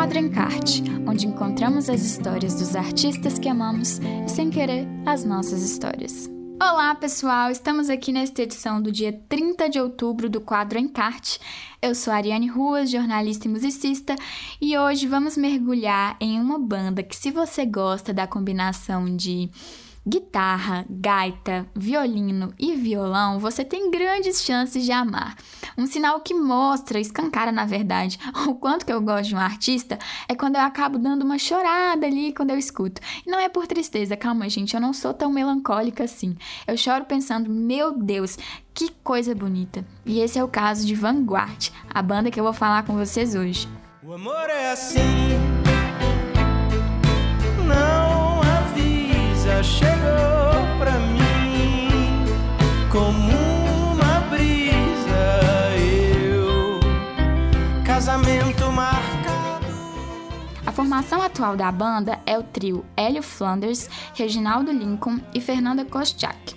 Quadro Encarte, onde encontramos as histórias dos artistas que amamos e, sem querer, as nossas histórias. Olá, pessoal! Estamos aqui nesta edição do dia 30 de outubro do quadro Encarte. Eu sou Ariane Ruas, jornalista e musicista, e hoje vamos mergulhar em uma banda que, se você gosta da combinação de guitarra, gaita, violino e violão, você tem grandes chances de amar. Um sinal que mostra, escancara na verdade, o quanto que eu gosto de um artista é quando eu acabo dando uma chorada ali quando eu escuto. E não é por tristeza, calma, gente, eu não sou tão melancólica assim. Eu choro pensando, meu Deus, que coisa bonita. E esse é o caso de Vanguard, a banda que eu vou falar com vocês hoje. O amor é assim. Não avisa, chegou pra mim como casamento marcado. A formação atual da banda é o trio Hélio Flanders, Reginaldo Lincoln e Fernanda Koschak.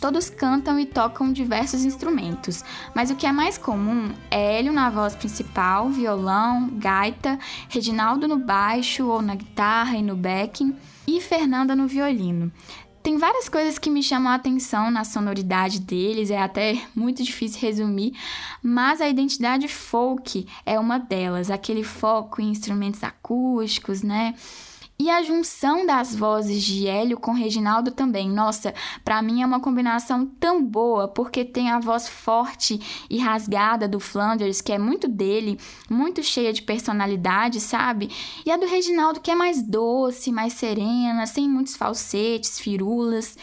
Todos cantam e tocam diversos instrumentos, mas o que é mais comum é Hélio na voz principal, violão, gaita, Reginaldo no baixo ou na guitarra e no backing e Fernanda no violino. Tem várias coisas que me chamam a atenção na sonoridade deles, é até muito difícil resumir, mas a identidade folk é uma delas, aquele foco em instrumentos acústicos, né? E a junção das vozes de Hélio com Reginaldo também. Nossa, para mim é uma combinação tão boa, porque tem a voz forte e rasgada do Flanders, que é muito dele, muito cheia de personalidade, sabe? E a do Reginaldo, que é mais doce, mais serena, sem muitos falsetes, firulas.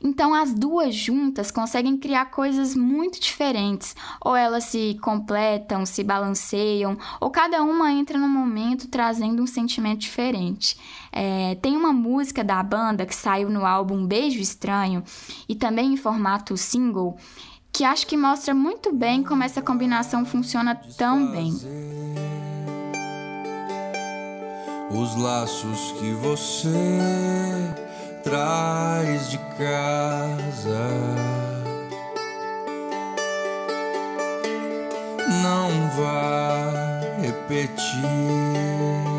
Então as duas juntas conseguem criar coisas muito diferentes. Ou elas se completam, se balanceiam, ou cada uma entra num momento trazendo um sentimento diferente. É, tem uma música da banda que saiu no álbum Beijo Estranho e também em formato single que acho que mostra muito bem como essa combinação funciona tão bem. Os laços que você traz de casa não vá repetir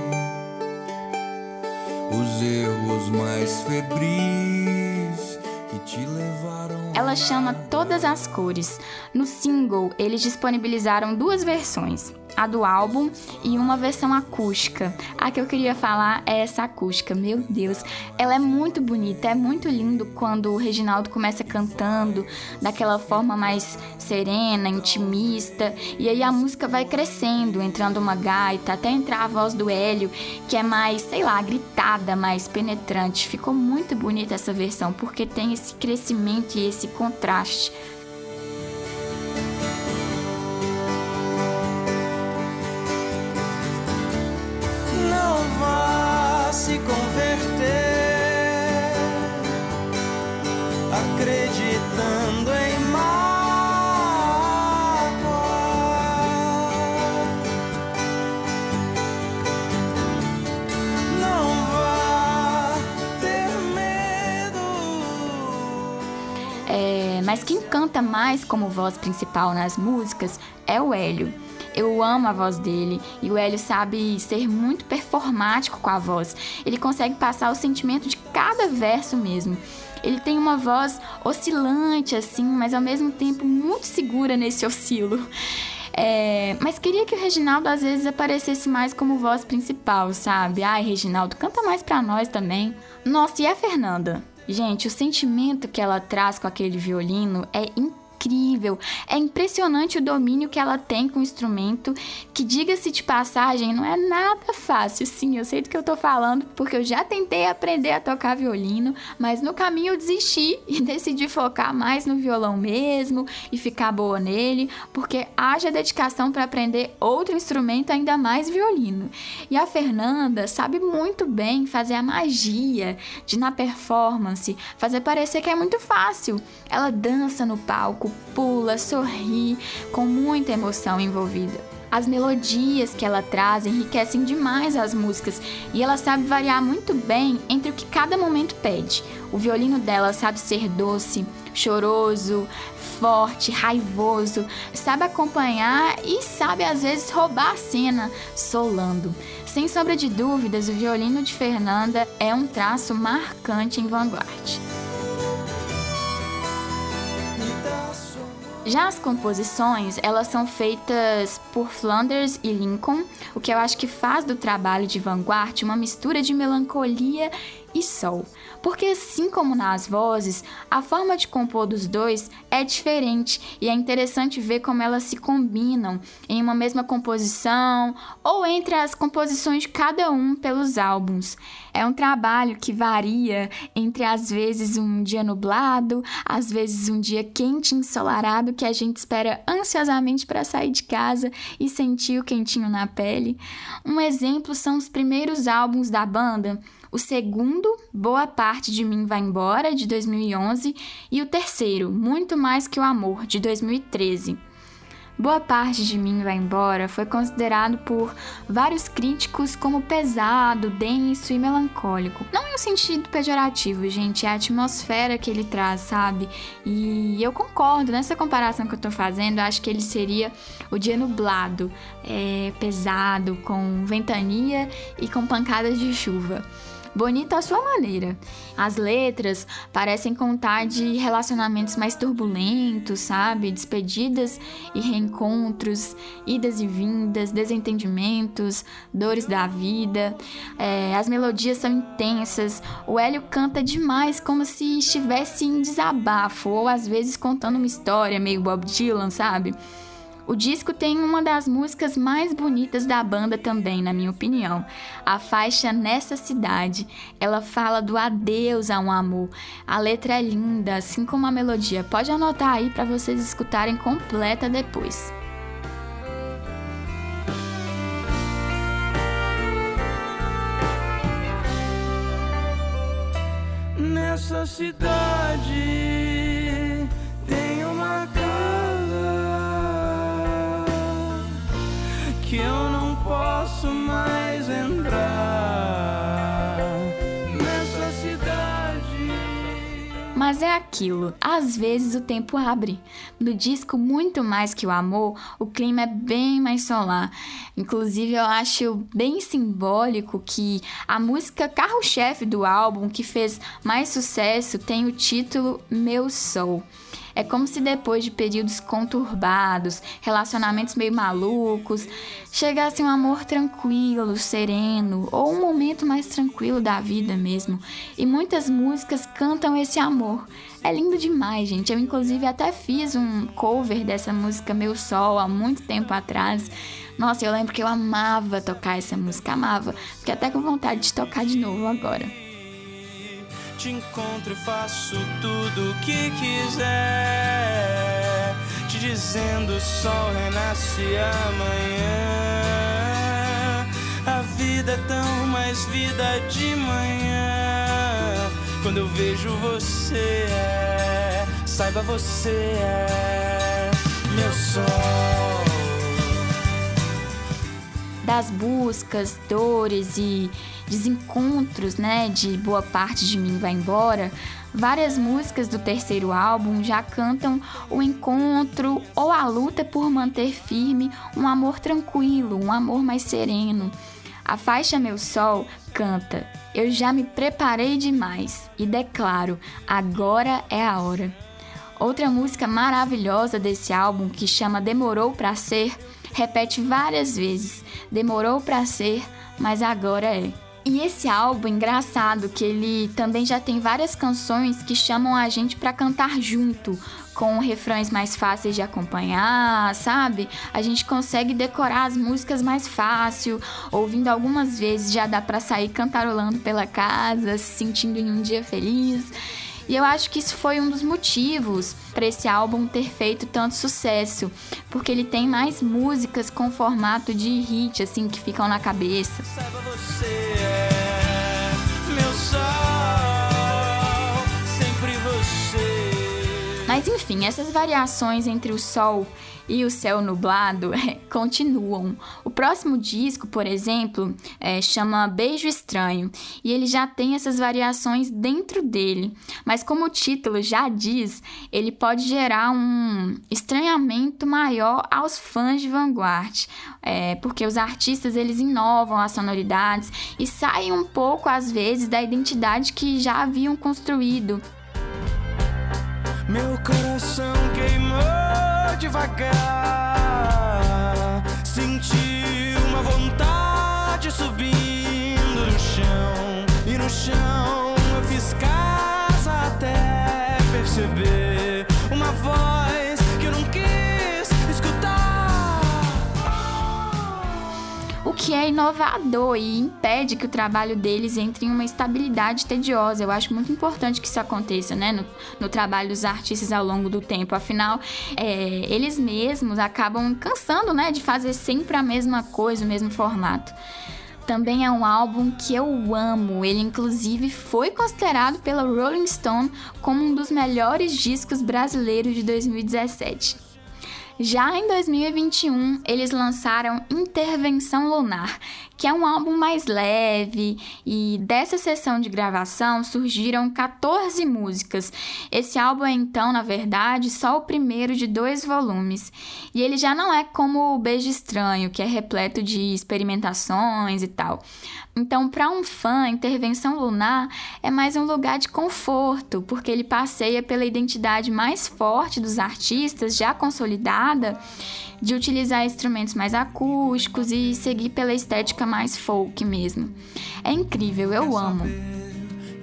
os erros mais febris que te levaram. Ela chama Todas as Cores. No single, eles disponibilizaram duas versões a do álbum e uma versão acústica. A que eu queria falar é essa acústica. Meu Deus, ela é muito bonita, é muito lindo quando o Reginaldo começa cantando daquela forma mais serena, intimista, e aí a música vai crescendo, entrando uma gaita, até entrar a voz do Hélio, que é mais, sei lá, gritada, mais penetrante. Ficou muito bonita essa versão porque tem esse crescimento e esse contraste Mas quem canta mais como voz principal nas músicas é o Hélio. Eu amo a voz dele e o Hélio sabe ser muito performático com a voz. Ele consegue passar o sentimento de cada verso mesmo. Ele tem uma voz oscilante assim, mas ao mesmo tempo muito segura nesse oscilo. É, mas queria que o Reginaldo às vezes aparecesse mais como voz principal, sabe? Ai, Reginaldo, canta mais pra nós também. Nossa, e a Fernanda? Gente, o sentimento que ela traz com aquele violino é incrível incrível. É impressionante o domínio que ela tem com o instrumento, que diga-se de passagem, não é nada fácil. Sim, eu sei do que eu tô falando, porque eu já tentei aprender a tocar violino, mas no caminho eu desisti e decidi focar mais no violão mesmo e ficar boa nele, porque haja dedicação para aprender outro instrumento, ainda mais violino. E a Fernanda sabe muito bem fazer a magia de na performance fazer parecer que é muito fácil. Ela dança no palco, pula, sorri, com muita emoção envolvida. As melodias que ela traz enriquecem demais as músicas e ela sabe variar muito bem entre o que cada momento pede. O violino dela sabe ser doce, choroso, forte, raivoso, sabe acompanhar e sabe às vezes roubar a cena, solando. Sem sombra de dúvidas, o violino de Fernanda é um traço marcante em Vanguard. Já as composições, elas são feitas por Flanders e Lincoln, o que eu acho que faz do trabalho de Vanguard uma mistura de melancolia e sol. Porque assim como nas vozes, a forma de compor dos dois é diferente e é interessante ver como elas se combinam em uma mesma composição ou entre as composições de cada um pelos álbuns. É um trabalho que varia entre às vezes um dia nublado, às vezes um dia quente ensolarado que a gente espera ansiosamente para sair de casa e sentir o quentinho na pele. Um exemplo são os primeiros álbuns da banda, o segundo, Boa Parte de Mim Vai Embora, de 2011, e o terceiro, Muito Mais Que o Amor, de 2013. Boa parte de mim vai embora foi considerado por vários críticos como pesado, denso e melancólico. Não em um sentido pejorativo, gente, é a atmosfera que ele traz, sabe? E eu concordo nessa comparação que eu tô fazendo, acho que ele seria o dia nublado, é, pesado, com ventania e com pancadas de chuva bonita à sua maneira. As letras parecem contar de relacionamentos mais turbulentos, sabe? Despedidas e reencontros, idas e vindas, desentendimentos, dores da vida. É, as melodias são intensas. O Hélio canta demais, como se estivesse em desabafo, ou às vezes contando uma história meio Bob Dylan, sabe? O disco tem uma das músicas mais bonitas da banda também, na minha opinião. A faixa Nessa Cidade. Ela fala do adeus a um amor. A letra é linda, assim como a melodia. Pode anotar aí para vocês escutarem completa depois. Nessa cidade que eu não posso mais entrar nessa cidade. Mas é aquilo, às vezes o tempo abre. No disco Muito Mais Que o Amor, o clima é bem mais solar. Inclusive, eu acho bem simbólico que a música carro-chefe do álbum, que fez mais sucesso, tem o título Meu Sol. É como se depois de períodos conturbados, relacionamentos meio malucos, chegasse um amor tranquilo, sereno, ou um momento mais tranquilo da vida mesmo. E muitas músicas cantam esse amor. É lindo demais, gente. Eu, inclusive, até fiz um cover dessa música Meu Sol há muito tempo atrás. Nossa, eu lembro que eu amava tocar essa música, amava. Fiquei até com vontade de tocar de novo agora te encontro e faço tudo o que quiser. Te dizendo o sol renasce amanhã. A vida é tão mais vida de manhã. Quando eu vejo você, é, saiba você é meu sol das buscas, dores e desencontros, né, de boa parte de mim vai embora, várias músicas do terceiro álbum já cantam o encontro ou a luta por manter firme um amor tranquilo, um amor mais sereno. A faixa Meu Sol canta: Eu já me preparei demais e declaro, agora é a hora. Outra música maravilhosa desse álbum que chama Demorou para Ser repete várias vezes: Demorou para ser, mas agora é. E esse álbum engraçado que ele também já tem várias canções que chamam a gente para cantar junto, com refrões mais fáceis de acompanhar, sabe? A gente consegue decorar as músicas mais fácil, ouvindo algumas vezes já dá para sair cantarolando pela casa, se sentindo em um dia feliz. E eu acho que isso foi um dos motivos para esse álbum ter feito tanto sucesso, porque ele tem mais músicas com formato de hit, assim, que ficam na cabeça. Saiba você é meu sol, sempre você. Mas enfim, essas variações entre o sol e O Céu Nublado continuam. O próximo disco, por exemplo, é, chama Beijo Estranho e ele já tem essas variações dentro dele, mas como o título já diz, ele pode gerar um estranhamento maior aos fãs de Vanguard, é, porque os artistas eles inovam as sonoridades e saem um pouco às vezes da identidade que já haviam construído. Meu coração queimou devagar. Senti uma vontade subindo no chão. E no chão que é inovador e impede que o trabalho deles entre em uma estabilidade tediosa. Eu acho muito importante que isso aconteça, né, no, no trabalho dos artistas ao longo do tempo. Afinal, é, eles mesmos acabam cansando, né, de fazer sempre a mesma coisa, o mesmo formato. Também é um álbum que eu amo. Ele, inclusive, foi considerado pela Rolling Stone como um dos melhores discos brasileiros de 2017. Já em 2021, eles lançaram Intervenção Lunar, que é um álbum mais leve, e dessa sessão de gravação surgiram 14 músicas. Esse álbum é então, na verdade, só o primeiro de dois volumes, e ele já não é como o Beijo Estranho, que é repleto de experimentações e tal. Então, para um fã, Intervenção Lunar é mais um lugar de conforto, porque ele passeia pela identidade mais forte dos artistas já consolidada de utilizar instrumentos mais acústicos e seguir pela estética mais folk mesmo. É incrível, eu amo.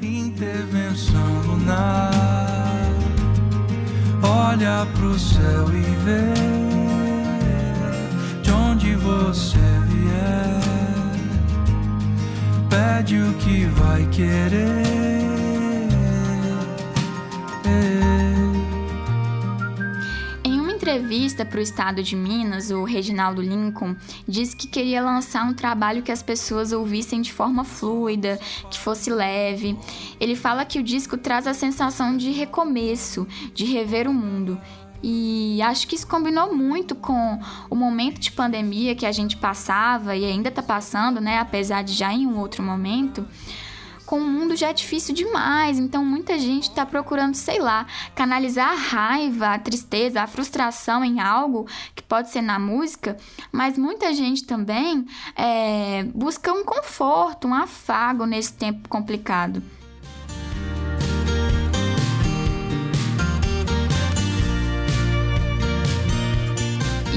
Intervenção lunar. Olha pro céu e vê de onde você vier. Pede o que vai querer. Em uma entrevista para o estado de Minas, o Reginaldo Lincoln disse que queria lançar um trabalho que as pessoas ouvissem de forma fluida, que fosse leve. Ele fala que o disco traz a sensação de recomeço, de rever o mundo. E acho que isso combinou muito com o momento de pandemia que a gente passava e ainda está passando, né? Apesar de já em um outro momento com o mundo já é difícil demais, então muita gente está procurando, sei lá, canalizar a raiva, a tristeza, a frustração em algo que pode ser na música, mas muita gente também é, busca um conforto, um afago nesse tempo complicado.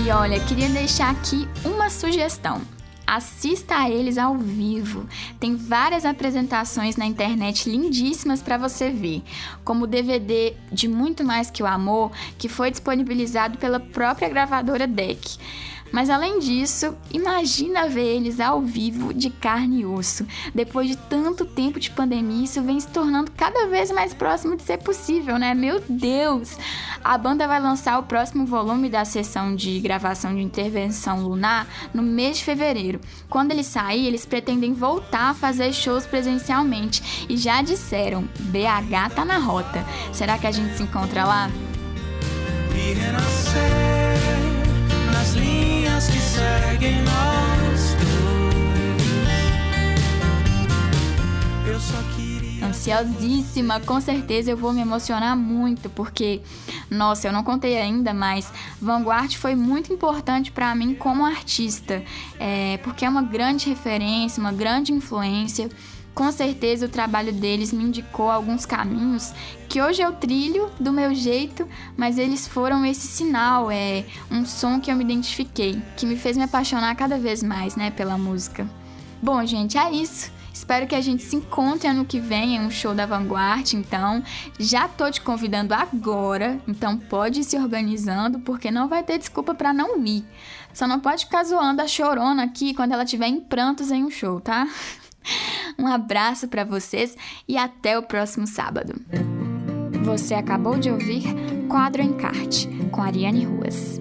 E olha, queria deixar aqui uma sugestão. Assista a eles ao vivo. Tem várias apresentações na internet lindíssimas para você ver, como o DVD de Muito Mais que o Amor, que foi disponibilizado pela própria gravadora DEC. Mas além disso, imagina ver eles ao vivo de carne e osso. Depois de tanto tempo de pandemia, isso vem se tornando cada vez mais próximo de ser possível, né? Meu Deus! A banda vai lançar o próximo volume da sessão de gravação de Intervenção Lunar no mês de fevereiro. Quando ele sair, eles pretendem voltar a fazer shows presencialmente e já disseram: BH tá na rota. Será que a gente se encontra lá? E renascer nas linhas que seguem nós dois. Eu só queria. Ansiosíssima, com certeza eu vou me emocionar muito, porque, nossa, eu não contei ainda, mas Vanguard foi muito importante para mim como artista, é, porque é uma grande referência, uma grande influência. Com certeza o trabalho deles me indicou alguns caminhos que hoje eu trilho do meu jeito, mas eles foram esse sinal, é um som que eu me identifiquei, que me fez me apaixonar cada vez mais, né, pela música. Bom, gente, é isso. Espero que a gente se encontre ano que vem em um show da Vanguard, então já tô te convidando agora, então pode ir se organizando porque não vai ter desculpa para não ir. Só não pode ficar zoando a chorona aqui quando ela tiver em prantos em um show, tá? Um abraço para vocês e até o próximo sábado. Você acabou de ouvir Quadro Encarte com Ariane Ruas.